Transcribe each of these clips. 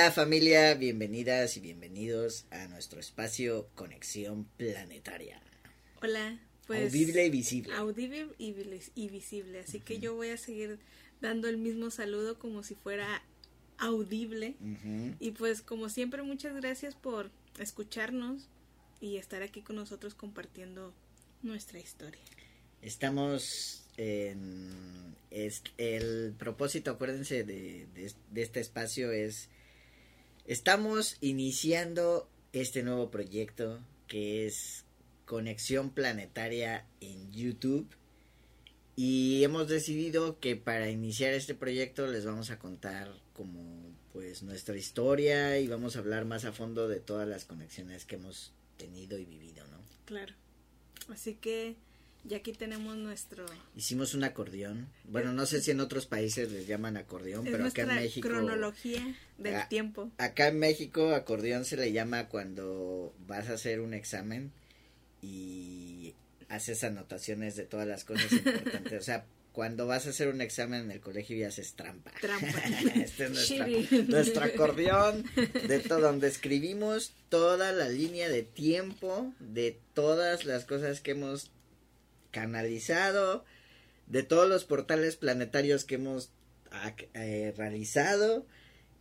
Hola familia, bienvenidas y bienvenidos a nuestro espacio Conexión Planetaria. Hola, pues... Audible y visible. Audible y, vis- y visible, así que yo voy a seguir dando el mismo saludo como si fuera audible. Y pues como siempre, muchas gracias por escucharnos y estar aquí con nosotros compartiendo nuestra historia. Estamos en... es- el propósito, acuérdense, de, de- de este espacio es... Estamos iniciando este nuevo proyecto que es Conexión Planetaria en YouTube. Y hemos decidido que para iniciar este proyecto les vamos a contar como pues nuestra historia y vamos a hablar más a fondo de todas las conexiones que hemos tenido y vivido, ¿no? Claro. Así que ya aquí tenemos nuestro... Hicimos un acordeón. Bueno, no sé si en otros países les llaman acordeón, es pero acá en México. cronología del tiempo. Acá en México, acordeón se le llama cuando vas a hacer un examen y haces anotaciones de todas las cosas importantes. O sea, cuando vas a hacer un examen en el colegio y haces trampa. Trampa. este es nuestra- nuestro acordeón, de todo, donde escribimos toda la línea de tiempo de todas las cosas que hemos canalizado, de todos los portales planetarios que hemos ac- eh, realizado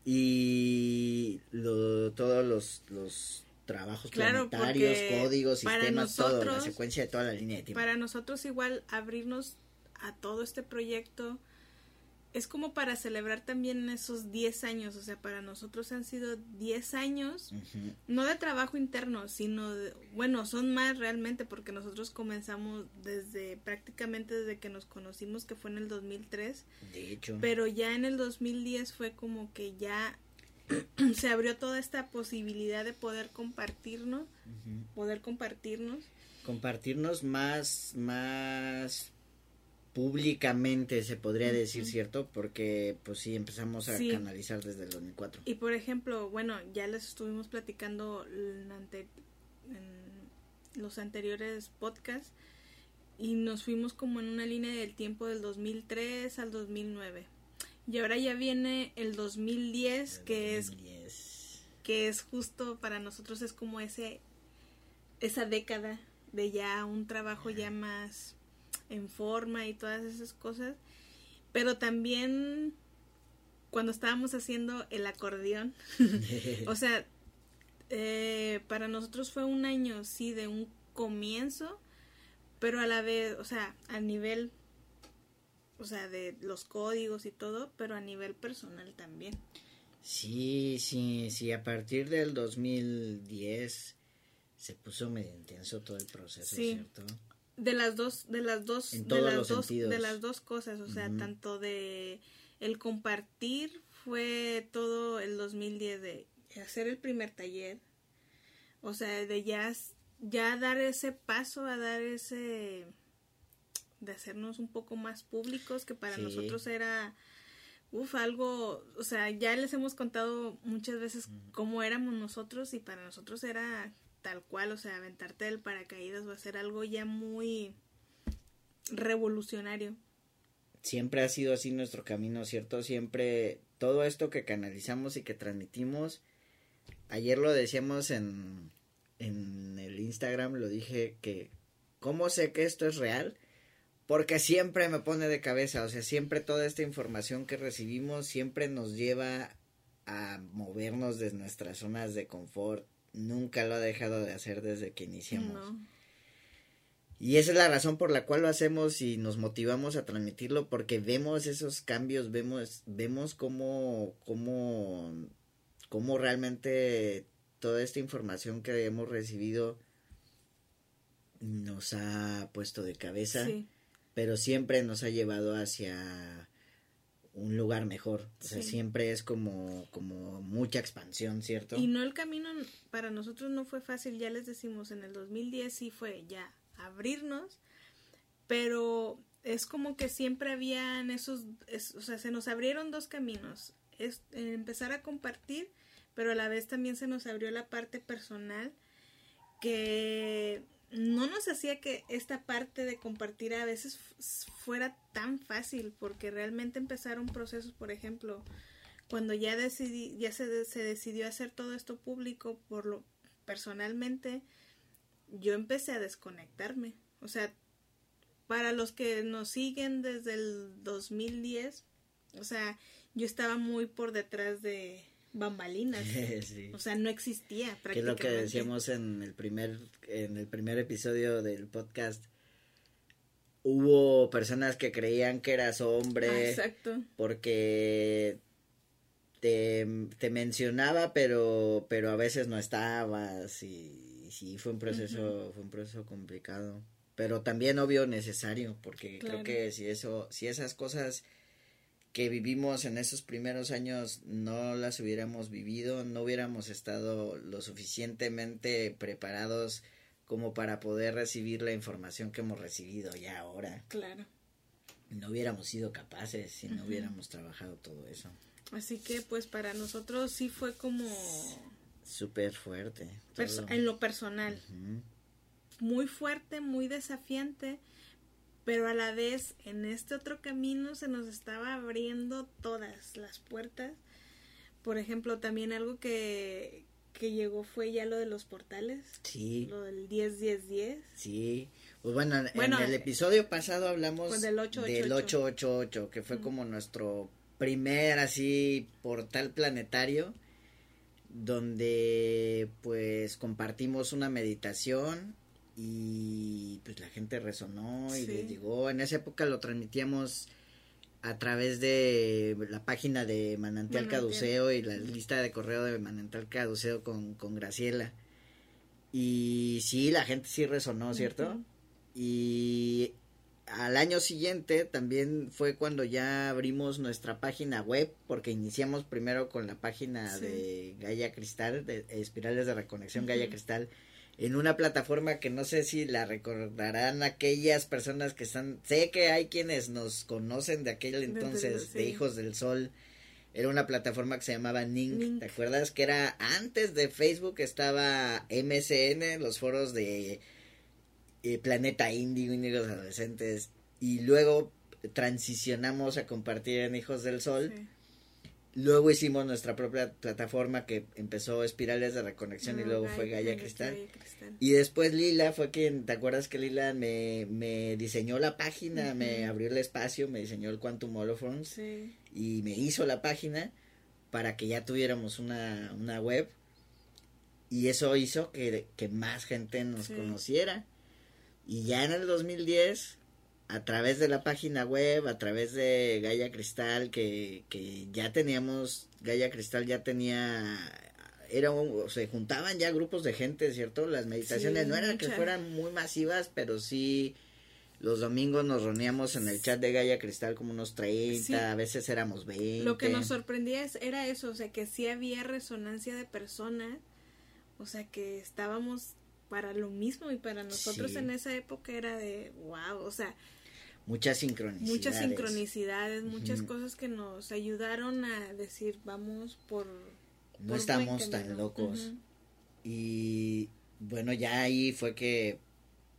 y lo- todos los, los trabajos Claro, planetarios, códigos, para sistemas, todo, la nosotros- secuencia de toda la línea de tiempo. Para nosotros igual abrirnos a todo este proyecto es como para celebrar también esos 10 años, o sea, para nosotros han sido 10 años, no de trabajo interno, sino, de- bueno, son más realmente porque nosotros comenzamos desde prácticamente desde que nos conocimos, que fue en el 2003, De hecho, pero ya en el 2010 fue como que ya se abrió toda esta posibilidad de poder compartirnos, poder compartirnos. compartirnos más, más públicamente, se podría decir. ¿cierto? Porque, pues sí, empezamos a Sí. canalizar desde el 2004. Y por ejemplo, bueno, ya les estuvimos platicando en, ante- en los anteriores podcasts y nos fuimos como en una línea del tiempo del 2003 al 2009. Y ahora ya viene el 2010, que es que es justo para nosotros es como ese esa década de ya un trabajo ya más en forma y todas esas cosas pero también cuando estábamos haciendo el acordeón o sea eh, para nosotros fue un año sí de un comienzo pero a la vez o sea a nivel o sea de los códigos y todo pero a nivel personal también Sí, sí, sí, a partir del 2010 se puso medio intenso todo el proceso, Sí. ¿cierto? De las dos de las dos En de las dos sentidos. de las dos cosas o sea tanto de el compartir fue todo el 2010 de hacer el primer taller o sea de ya ya dar ese paso a dar ese de hacernos un poco más públicos que para Sí. nosotros era uf algo o sea ya les hemos contado muchas veces cómo éramos nosotros y para nosotros era tal cual, o sea, aventarte del paracaídas va a ser algo ya muy revolucionario. Siempre ha sido así nuestro camino, ¿cierto? Siempre todo esto que canalizamos y que transmitimos, ayer lo decíamos en, en el Instagram, lo dije que, ¿cómo sé que esto es real? Porque siempre me pone de cabeza, o sea, siempre toda esta información que recibimos siempre nos lleva a movernos de nuestras zonas de confort. Nunca lo ha dejado de hacer desde que iniciamos. ¿no? Y esa es la razón por la cual lo hacemos y nos motivamos a transmitirlo porque vemos esos cambios, vemos, vemos cómo, cómo, cómo realmente toda esta información que hemos recibido nos ha puesto de cabeza, Sí, pero siempre nos ha llevado hacia un lugar mejor. O sea, Sí. siempre es como, como mucha expansión, ¿cierto? y no el camino para nosotros no fue fácil, ya les decimos, en el 2010 sí fue ya abrirnos, pero es como que siempre habían esos, es- o sea, se nos abrieron dos caminos, es empezar a compartir, pero a la vez también se nos abrió la parte personal que no nos hacía que esta parte de compartir a veces fuera tan fácil, porque realmente empezaron procesos, por ejemplo, cuando ya decidí, ya se, se decidió hacer todo esto público, por lo personalmente, yo empecé a desconectarme. O sea, para los que nos siguen desde el 2010, o sea, yo estaba muy por detrás de bambalinas. O sea, no existía prácticamente. Que es lo que decíamos en el primer en el primer episodio del podcast. Hubo personas que creían que eras hombre. Ah, exacto. Porque te, te, mencionaba, pero pero a veces no estabas y, sí fue un proceso fue un proceso complicado, pero también obvio necesario, porque creo que si eso si esas cosas que vivimos en esos primeros años no las hubiéramos vivido, no hubiéramos estado lo suficientemente preparados como para poder recibir la información que hemos recibido ya ahora. Claro. No hubiéramos sido capaces si no hubiéramos trabajado todo eso. Así que pues para nosotros sí fue como... Súper fuerte. en lo personal. Muy fuerte, muy desafiante pero a la vez en este otro camino se nos estaba abriendo todas las puertas. Por ejemplo, también algo que, que llegó fue ya lo de los portales. Sí. Lo del 10-10-10. Sí. Pues bueno, en el episodio pasado hablamos pues del 888, que fue como nuestro primer así portal planetario donde pues compartimos una meditación y pues la gente resonó y le llegó. En esa época lo transmitíamos a través de la página de Manantial, Caduceo y la lista de correo de Manantial Caduceo con, con Graciela. Y sí, la gente sí resonó, ¿cierto? Y al año siguiente también fue cuando ya abrimos nuestra página web, porque iniciamos primero con la página de Gaia Cristal, de Espirales de Reconexión Gaia Cristal, en una plataforma que no sé si la recordarán aquellas personas que están, sé que hay quienes nos conocen de aquel entonces, de Hijos del Sol, era una plataforma que se llamaba Ning, ¿te acuerdas? Que era antes de Facebook estaba MSN, los foros de eh, Planeta Índigo, Índigos Adolescentes, y luego transicionamos a compartir en Hijos del Sol. Luego hicimos nuestra propia plataforma que empezó Espirales de Reconexión y ah, luego fue Gaia Cristal. Y después Lila fue quien, ¿te acuerdas que Lila me, me diseñó la página, me abrió el espacio, me diseñó el Quantum Holophones y me hizo la página para que ya tuviéramos una, una web y eso hizo que, que más gente nos conociera. Y ya en el 2010 a través de la página web, a través de Gaia Cristal, que, que ya teníamos, Gaia Cristal ya tenía, era se juntaban ya grupos de gente, ¿cierto? Las meditaciones no eran que fueran muy masivas, pero sí los domingos nos reuníamos en el chat de Gaia Cristal como unos 30, a veces éramos 20. Lo que nos sorprendía era eso, o sea, que sí había resonancia de personas, o sea, que estábamos para lo mismo y para nosotros en esa época era de wow, o sea, Muchas sincronicidades. Muchas sincronicidades, muchas cosas que nos ayudaron a decir, vamos por... No estamos tan locos. Y bueno, ya ahí fue que,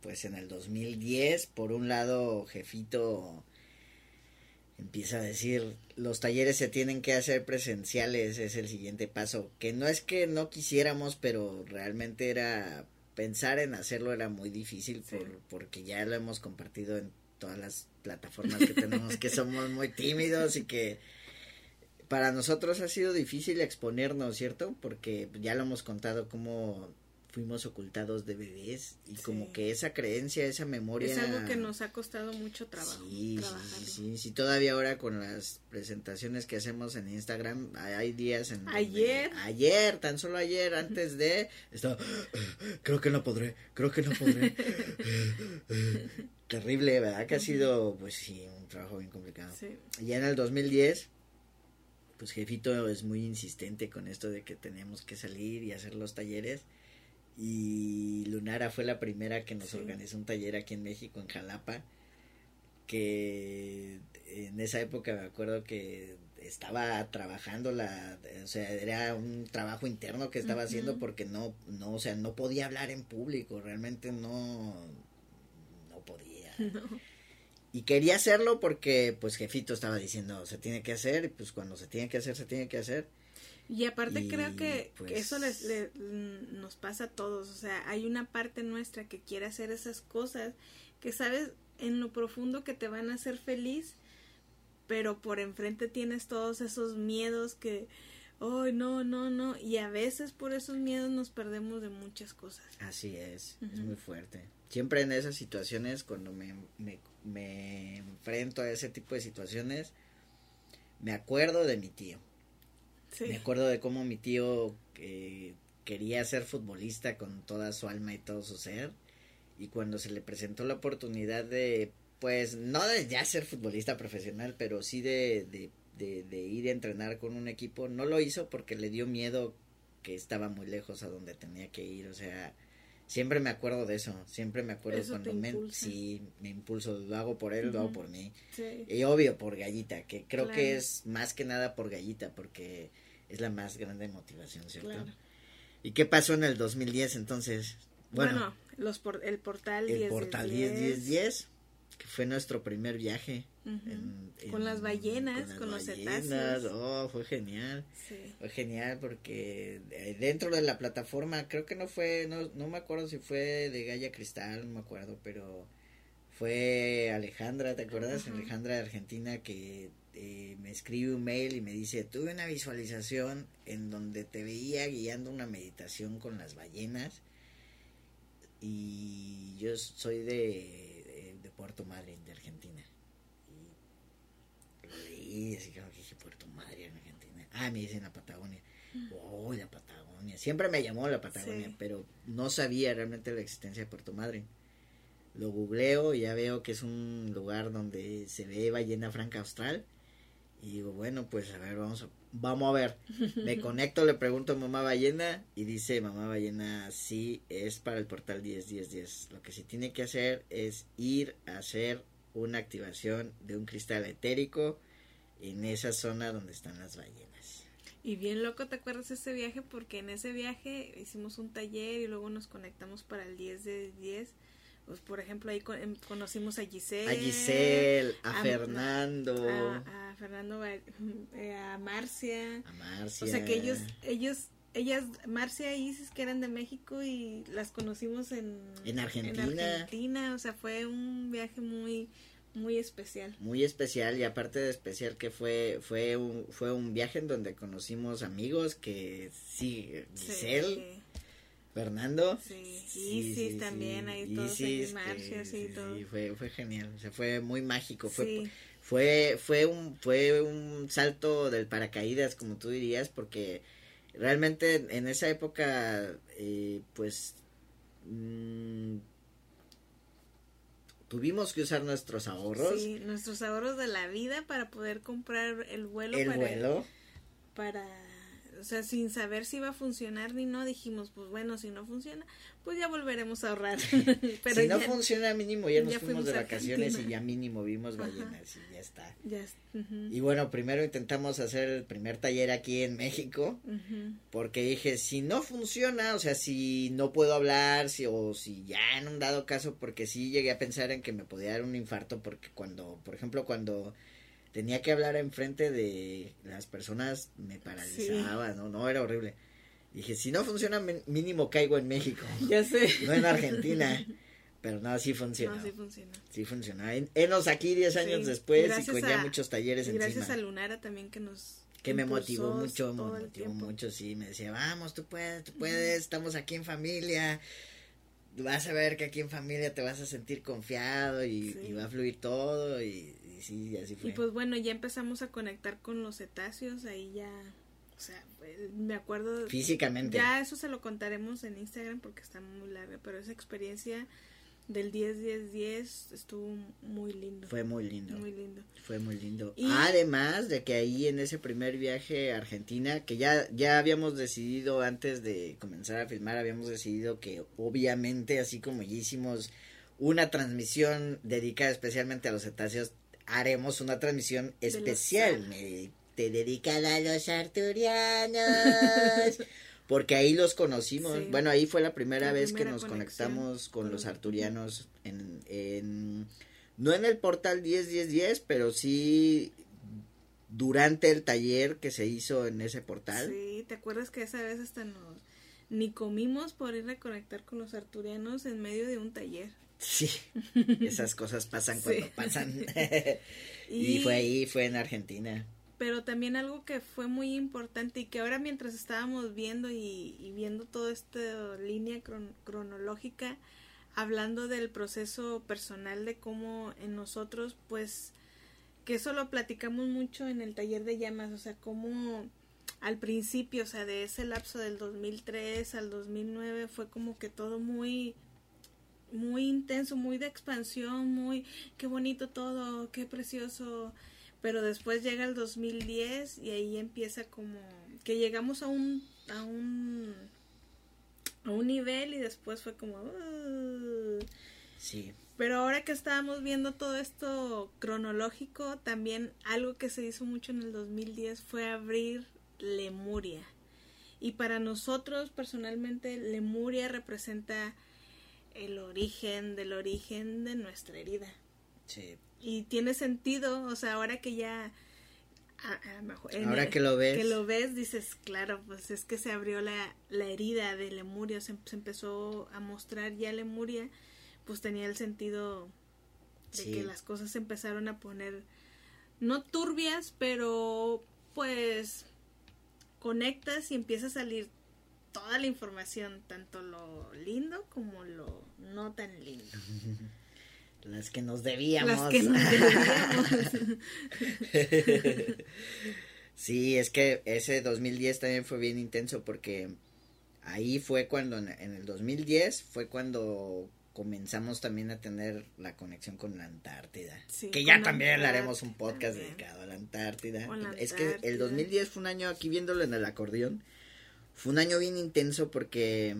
pues en el 2010, por un lado, Jefito empieza a decir, los talleres se tienen que hacer presenciales, es el siguiente paso, que no es que no quisiéramos, pero realmente era pensar en hacerlo era muy difícil por, porque ya lo hemos compartido en todas las plataformas que tenemos, que somos muy tímidos y que para nosotros ha sido difícil exponernos, ¿cierto? Porque ya lo hemos contado cómo fuimos ocultados de bebés y como que esa creencia, esa memoria... Es algo que nos ha costado mucho trabajo. Sí, sí, sí, todavía ahora con las presentaciones que hacemos en Instagram, hay días en... Ayer. ayer, tan solo ayer, antes de... Estaba, creo que no podré, creo que no podré. terrible, ¿verdad? Que ha sido, pues sí, un trabajo bien complicado. Sí. Ya en el 2010, pues Jefito es muy insistente con esto de que tenemos que salir y hacer los talleres. Y Lunara fue la primera que nos organizó un taller aquí en México, en Jalapa. Que en esa época me acuerdo que estaba trabajando la o sea era un trabajo interno que estaba haciendo porque no no o sea no podía hablar en público realmente no. Y quería hacerlo porque pues jefito estaba diciendo se tiene que hacer y pues cuando se tiene que hacer se tiene que hacer y aparte creo que, pues eso les, le- mm, nos pasa a todos, o sea, hay una parte nuestra que quiere hacer esas cosas que sabes en lo profundo que te van a hacer feliz, pero por enfrente tienes todos esos miedos que, ay, no, no, no, y a veces por esos miedos nos perdemos de muchas cosas. Así es, es muy fuerte. Siempre en esas situaciones, cuando me, me, me enfrento a ese tipo de situaciones, me acuerdo de mi tío. Me acuerdo de cómo mi tío eh, quería ser futbolista con toda su alma y todo su ser. Y cuando se le presentó la oportunidad de, pues, no de ya ser futbolista profesional, pero sí de, de, de, de ir a entrenar con un equipo, no lo hizo porque le dio miedo que estaba muy lejos a donde tenía que ir. O sea, siempre me acuerdo de eso. Siempre me acuerdo Eso cuando me, sí, me impulso. Lo hago por él, lo hago por mí. Sí. Y obvio por Gallita, que creo Claro. que es más que nada por Gallita, porque es la más grande motivación, ¿cierto? Claro. ¿Y qué pasó en el 2010 entonces? Bueno, Bueno, los por, el portal el 10 portal 10, 10-10-10, que fue nuestro primer viaje. Ujú. en- en- Con las ballenas, las con los ballenas. cetáceos. Oh, fue genial. Sí. Fue genial porque eh, dentro de la plataforma, creo que no fue, no, no me acuerdo si fue de Gaya Cristal, no me acuerdo, pero fue Alejandra, ¿te acuerdas? Alejandra de Argentina que eh, me escribe un mail y me dice, tuve una visualización en donde te veía guiando una meditación con las ballenas y yo soy de Puerto Madryn, de Argentina. Y lo leí así como que dije, Puerto Madryn, Argentina. Ah, me dicen la Patagonia. Oh, la Patagonia. Siempre me llamó la Patagonia, Sí. pero no sabía realmente la existencia de Puerto Madryn. Lo googleo y ya veo que es un lugar donde se ve ballena franca austral. Y digo, bueno, pues a ver, vamos a, vamos a ver. Me conecto, le pregunto a mamá ballena y dice mamá ballena, sí, es para el portal 10, 10, 10. Lo que se tiene que hacer es ir a hacer una activación de un cristal etérico en esa zona donde están las ballenas. Y bien loco, ¿te acuerdas de ese viaje? Porque en ese viaje hicimos un taller y luego nos conectamos para el 10 de 10. Pues, por ejemplo, ahí con- em, conocimos a Giselle. A Giselle, a a- Fernando, A, a Fernando, Ba- eh, a Marcia. a Marcia. O sea que ellos, ellos, ellas, Marcia y Isis que eran de México y las conocimos en, En Argentina. en Argentina. O sea, fue un viaje muy, muy especial. muy especial y aparte de especial que fue fue un fue un viaje en donde conocimos amigos que sí Giselle Sí. Fernando Sí, Sí, Isis sí, también, sí, ahí todos Isis, Marcia, que- sí, todo. sí, fue fue genial o sea fue muy mágico fue Sí. fue fue un fue un salto del paracaídas como tú dirías porque realmente en esa época eh, pues mm, tuvimos que usar nuestros ahorros Sí, nuestros ahorros de la vida para poder comprar el vuelo. el para, vuelo Para, o sea, sin saber si iba a funcionar ni no, dijimos, pues bueno, si no funciona, pues ya volveremos a ahorrar. Pero si no ya- funciona mínimo ya nos ya fuimos fuimos de vacaciones y ya mínimo vimos Ajá. ballenas y ya está ya y bueno primero intentamos hacer el primer taller aquí en México porque dije si no funciona o sea si no puedo hablar si o si ya en un dado caso porque sí llegué a pensar en que me podía dar un infarto porque cuando por ejemplo cuando tenía que hablar enfrente de las personas me paralizaba no no era horrible. Dije si no funciona mínimo caigo en México Ya sé. no en Argentina. Pero no sí funcionó. No, sí funciona. sí funcionó. En- enos aquí 10 años Sí, después y con ya a- muchos talleres Y gracias encima. a Lunara también que nos que me motivó mucho, me motivó tiempo. mucho, sí, me decía, vamos, tú puedes, tú puedes, estamos aquí en familia, vas a ver que aquí en familia te vas a sentir confiado y, Sí. y va a fluir todo y, y sí, así fue. Y pues bueno, ya empezamos a conectar con los cetáceos, ahí ya, o sea, fue- me acuerdo, Físicamente, ya eso se lo contaremos en Instagram porque está muy larga, pero esa experiencia del 10-10-10 estuvo muy lindo. fue muy lindo, Muy lindo. fue muy lindo. Y- Además de que ahí en ese primer viaje a Argentina, que ya, ya habíamos decidido antes de comenzar a filmar, habíamos decidido que obviamente, así como ya hicimos una transmisión dedicada especialmente a los cetáceos, haremos una transmisión especial te- dedicada a los arturianos. Porque ahí los conocimos. Sí. Bueno, ahí fue la primera La vez que nos conexión conectamos con los arturianos en, en no en el portal 10-10-10, pero sí durante el taller que se hizo en ese portal. Sí, ¿te acuerdas que esa vez hasta nos ni comimos por ir a conectar con los arturianos en medio de un taller? Sí, esas cosas pasan cuando pasan. y, fue ahí, fue en Argentina. Pero también algo que fue muy importante y que ahora mientras estábamos viendo y, viendo toda esta línea cronológica, hablando del proceso personal de cómo en nosotros, pues, que eso lo platicamos mucho en el taller de llamas, o sea, cómo al principio, o sea, de ese lapso del 2003 al 2009 fue como que todo muy muy intenso, muy de expansión, muy qué bonito todo, qué precioso, pero después llega el 2010 y ahí empieza como que llegamos a un a un a un nivel y después fue como sí. Pero ahora que estábamos viendo todo esto cronológico también algo que se hizo mucho en el 2010 fue abrir Lemuria. Y para nosotros personalmente Lemuria representa el origen del origen de nuestra herida. Sí. Y tiene sentido o sea ahora que ya Ahora que lo ves. Que lo ves, dices, claro, pues es que se abrió la, la herida de Lemuria, se, se, empezó a mostrar ya Lemuria, pues tenía el sentido de que las cosas se empezaron a poner, no turbias, pero pues conectas y empieza a salir toda la información, tanto lo lindo como lo no tan lindo. Las que nos debíamos. Las que nos debíamos. sí, es que ese 2010 también fue bien intenso porque ahí fue cuando, en el 2010 fue cuando comenzamos también a tener la conexión con la Antártida. que ya también le haremos un podcast dedicado a la Antártida. Es que el 2010 fue un año, aquí viéndolo en el acordeón, fue un año bien intenso porque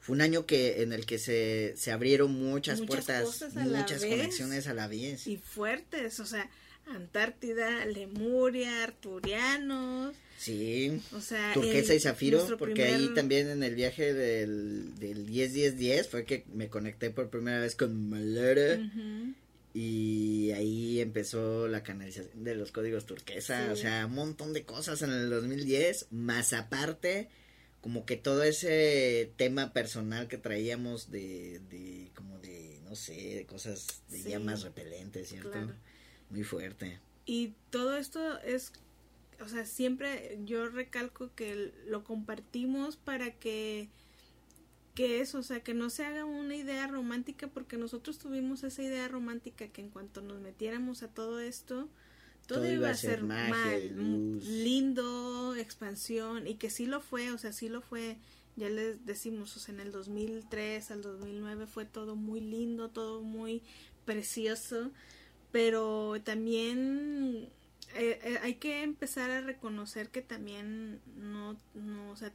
fue un año que en el que se, se abrieron muchas, puertas, muchas conexiones a la vez. Y fuertes, o sea, Antártida, Lemuria, Arturianos. Sí. O sea, Turquesa y Zafiro, porque ahí también en el viaje del, del 10-10-10 fue que me conecté por primera vez con Malera. Y ahí empezó la canalización de los códigos turquesa, o sea, un montón de cosas en el 2010, más aparte como que todo ese tema personal que traíamos de, de como de, no sé, de cosas de llamas repelentes, ¿cierto? Muy fuerte. Y todo esto es, o sea, siempre yo recalco que lo compartimos para que que eso, o sea, que no se haga una idea romántica porque nosotros tuvimos esa idea romántica que en cuanto nos metiéramos a todo esto, todo, iba a ser, mal, lindo, expansión, y que sí lo fue, o sea, sí lo fue, ya les decimos, o sea, en el 2003 al 2009 fue todo muy lindo, todo muy precioso, pero también eh, eh, hay que empezar a reconocer que también no, no, o sea,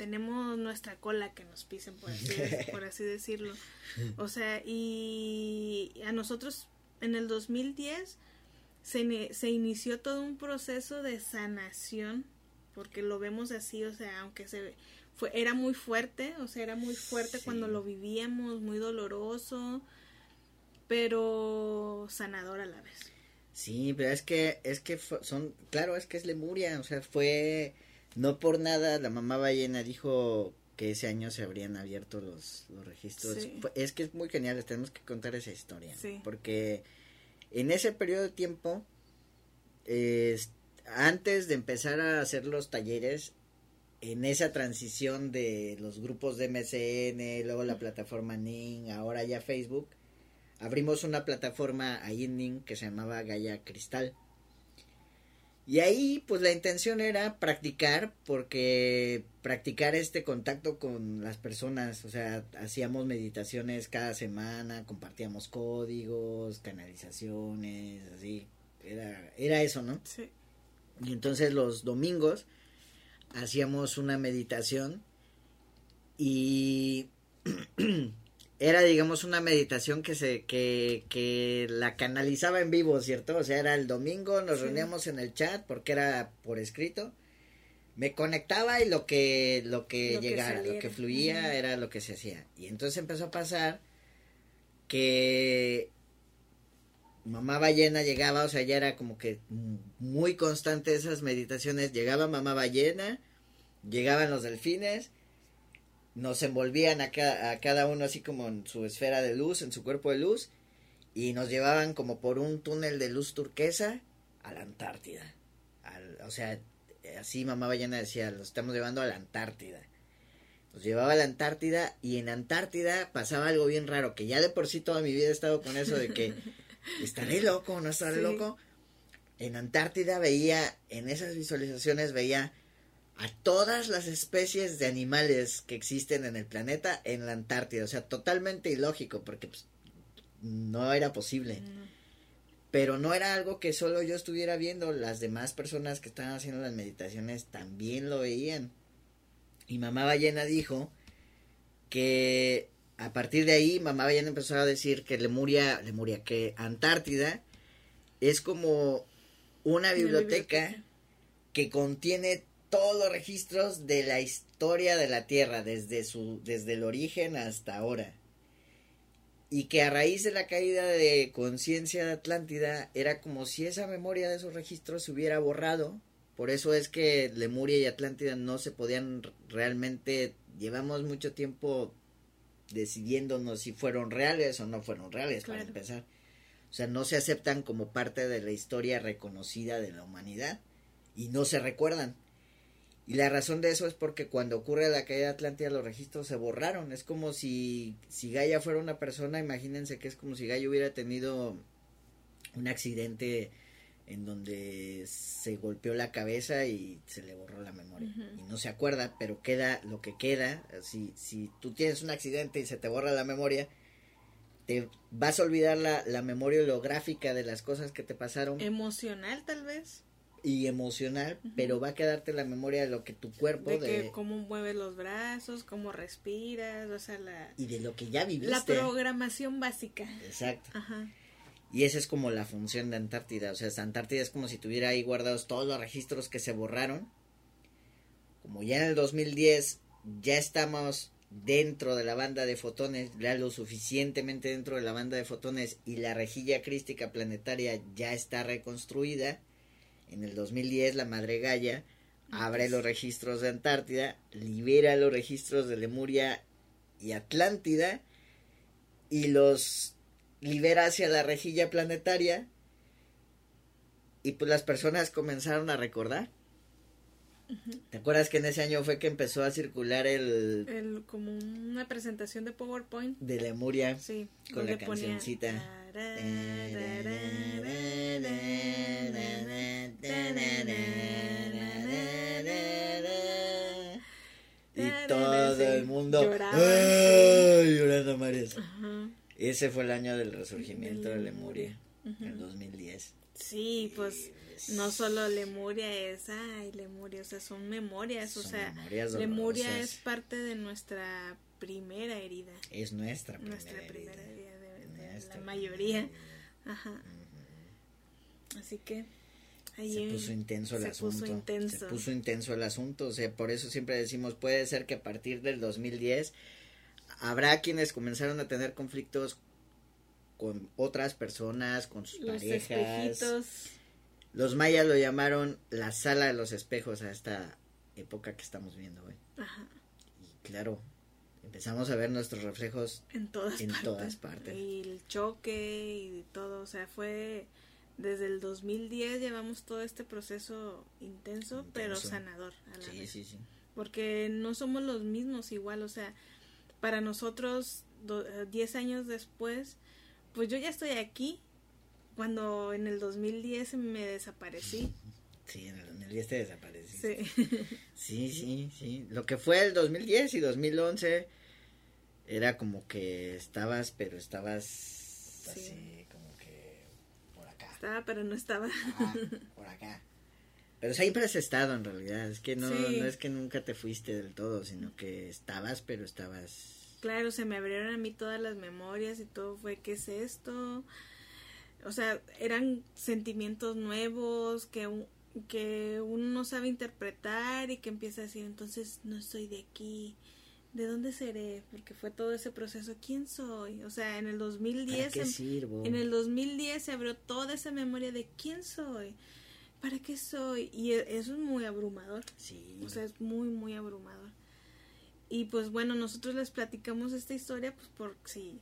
tenemos nuestra cola que nos pisen, por así, por así decirlo. O sea, y a nosotros en el 2010 se, se inició todo un proceso de sanación, porque lo vemos así, o sea, aunque se fue, era muy fuerte, o sea, era muy fuerte cuando lo vivíamos, muy doloroso, pero sanador a la vez. Sí, pero es que, es que son, claro, es que es Lemuria, o sea, fue, no por nada, la mamá ballena dijo que ese año se habrían abierto los, los registros. es que es muy genial, tenemos que contar esa historia, porque en ese periodo de tiempo, antes de empezar a hacer los talleres, en esa transición de los grupos de MCN, luego la plataforma Ning, ahora ya Facebook, abrimos una plataforma ahí en Ning que se llamaba Gaia Cristal. Y ahí pues la intención era practicar porque practicar este contacto con las personas, o sea, hacíamos meditaciones cada semana, compartíamos códigos, canalizaciones, así, era, era eso, ¿no? Sí. Y entonces los domingos hacíamos una meditación y era digamos una meditación que se que, que la canalizaba en vivo, ¿cierto? O sea, era el domingo, nos reuníamos en el chat porque era por escrito. Me conectaba y lo que lo que llegara, lo que fluía era lo que se hacía. Y entonces empezó a pasar que mamá ballena llegaba, o sea, ya era como que muy constante esas meditaciones. Llegaba mamá ballena, llegaban los delfines, nos envolvían a, a cada uno así como en su esfera de luz, en su cuerpo de luz, y nos llevaban como por un túnel de luz turquesa a la Antártida. o sea, así mamá ballena decía, los estamos llevando a la Antártida. Nos llevaba a la Antártida y en Antártida pasaba algo bien raro, que ya de por sí toda mi vida he estado con eso de que estaré loco, no estaré loco. En Antártida veía, en esas visualizaciones veía a todas las especies de animales que existen en el planeta en la Antártida. O sea, totalmente ilógico, porque pues, no era posible. Pero no era algo que solo yo estuviera viendo, las demás personas que estaban haciendo las meditaciones también lo veían. Y mamá ballena dijo que a partir de ahí mamá ballena empezó a decir que Lemuria, Lemuria, que Antártida es como una biblioteca, que contiene todos los registros de la historia de la Tierra desde su desde el origen hasta ahora y que a raíz de la caída de conciencia de Atlántida era como si esa memoria de esos registros se hubiera borrado. Por eso es que Lemuria y Atlántida no se podían realmente, llevamos mucho tiempo decidiéndonos si fueron reales o no fueron reales, para empezar. O sea, no se aceptan como parte de la historia reconocida de la humanidad y no se recuerdan. Y la razón de eso es porque cuando ocurre la caída de Atlántida los registros se borraron. Es como si, si Gaia fuera una persona, imagínense que es como si Gaia hubiera tenido un accidente en donde se golpeó la cabeza y se le borró la memoria. Y no se acuerda, pero queda lo que queda. Si, si tú tienes un accidente y se te borra la memoria, te vas a olvidar la, la memoria holográfica de las cosas que te pasaron. Emocional tal vez y emocional, pero va a quedarte la memoria de lo que tu cuerpo de, que cómo mueves los brazos, cómo respiras, o sea, la y de lo que ya viviste. La programación básica. Exacto. Ajá. Y esa es como la función de Antártida, o sea, Antártida es como si tuviera ahí guardados todos los registros que se borraron. Como ya en el 2010 ya estamos dentro de la banda de fotones, ya lo suficientemente dentro de la banda de fotones y la rejilla crística planetaria ya está reconstruida en el 2010 la madre Gaia abre los registros de Antártida, libera los registros de Lemuria y Atlántida y los libera hacia la rejilla planetaria y pues las personas comenzaron a recordar. ¿Te acuerdas que en ese año fue que empezó a circular el... el como una presentación de PowerPoint. De Lemuria. Sí. Con la cancioncita. Y todo el mundo llorando mares. Ese fue el año del resurgimiento de Lemuria, en 2010. Sí, pues no solo Lemuria es, ay, Lemuria, o sea, son memorias, o sea, Lemuria es parte de nuestra primera herida. Es nuestra primera nuestra primera herida, de, la mayoría. Ajá. Así que se puso intenso el asunto. Se puso intenso el asunto. O sea, por eso siempre decimos, puede ser que a partir del 2010 habrá quienes comenzaron a tener conflictos con otras personas, con sus parejas. Los mayas lo llamaron la sala de los espejos a esta época que estamos viendo hoy. Ajá. Y claro, empezamos a ver nuestros reflejos en todas en Todas partes. Y el choque y todo, o sea, fue desde el 2010 llevamos todo este proceso intenso, pero sanador a la sí, Sí, sí. Porque no somos los mismos igual, o sea, para nosotros 10 años después, pues yo ya estoy aquí cuando en el 2010 me desaparecí. Sí, en el 2010 te desaparecí. Sí. sí, sí, sí. Lo que fue el 2010 y 2011 era como que estabas, pero estabas así estaba, pero no estaba. Ah, por acá. Pero siempre has estado en realidad. Es que no, no es que nunca te fuiste del todo, sino que estabas, pero estabas. Claro, se me abrieron a mí todas las memorias y todo fue, ¿qué es esto? O sea, eran sentimientos nuevos que, que uno no sabe interpretar y que empieza a decir, entonces no estoy de aquí, ¿de dónde seré? Porque fue todo ese proceso, ¿quién soy? O sea, en el 2010 ¿Para qué em- sirvo? en el 2010 se abrió toda esa memoria de quién soy, para qué soy y eso es muy abrumador. Sí. O sea, es muy, muy abrumador. Y pues bueno, nosotros les platicamos esta historia pues por si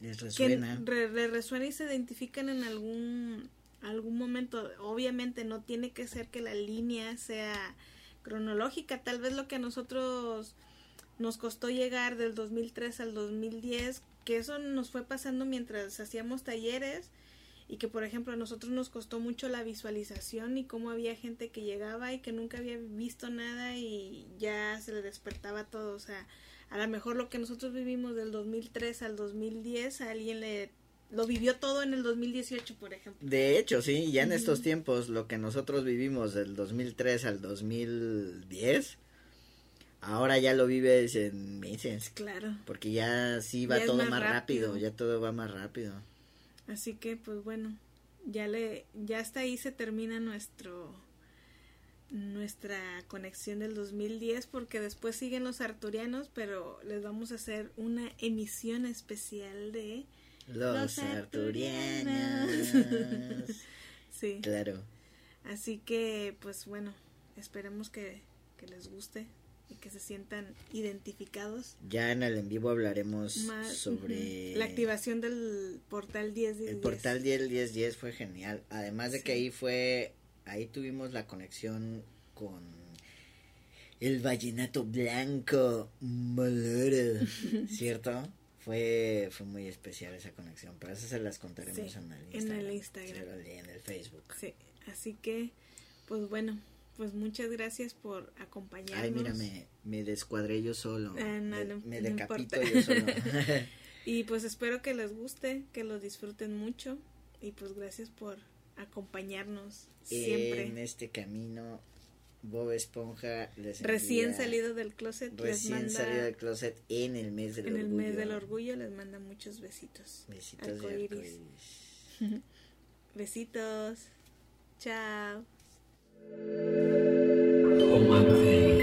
les que resuena. re- resuena y se identifican en algún algún momento. Obviamente no tiene que ser que la línea sea cronológica, tal vez lo que a nosotros nos costó llegar del 2003 al 2010, que eso nos fue pasando mientras hacíamos talleres y que por ejemplo a nosotros nos costó mucho la visualización y cómo había gente que llegaba y que nunca había visto nada y ya se le despertaba todo, o sea, a lo mejor lo que nosotros vivimos del 2003 al 2010 a alguien le lo vivió todo en el 2018, por ejemplo. De hecho, sí, ya en estos tiempos, lo que nosotros vivimos del 2003 al 2010, ahora ya lo vives en meses. Claro. Porque ya sí va Ya todo más más rápido, rápido. ya todo va más rápido. Así que pues bueno, ya le ya hasta ahí se termina nuestro nuestra conexión del 2010 porque después siguen los arturianos, pero les vamos a hacer una emisión especial de Los, Los arturianos. sí. claro. Así que pues bueno, esperemos que, que les guste y que se sientan identificados. Ya en el en vivo hablaremos Más, sobre ujú, la activación del portal 10 el portal 10 10 10 fue genial. Además de que Sí. ahí fue ahí tuvimos la conexión con el vallenato blanco Maloro, ¿cierto? Fue fue muy especial esa conexión, pero eso se las contaremos Sí, en el en Instagram. el Instagram. Sí, En el Facebook. Sí, así que, pues bueno, pues muchas gracias por acompañarnos. Ay, mira, me, me descuadré yo solo. Ah, no, me, no, me no decapito importa. yo solo. Y pues espero que les guste, que lo disfruten mucho y pues gracias por acompañarnos siempre. En este camino, Bob Esponja les Recién envía- salido del closet, les recién manda salido del closet en el mes del en el orgullo. mes del orgullo, les manda muchos besitos. Besitos de arcoíris. arcoíris. Besitos. Chao. Oh, my baby.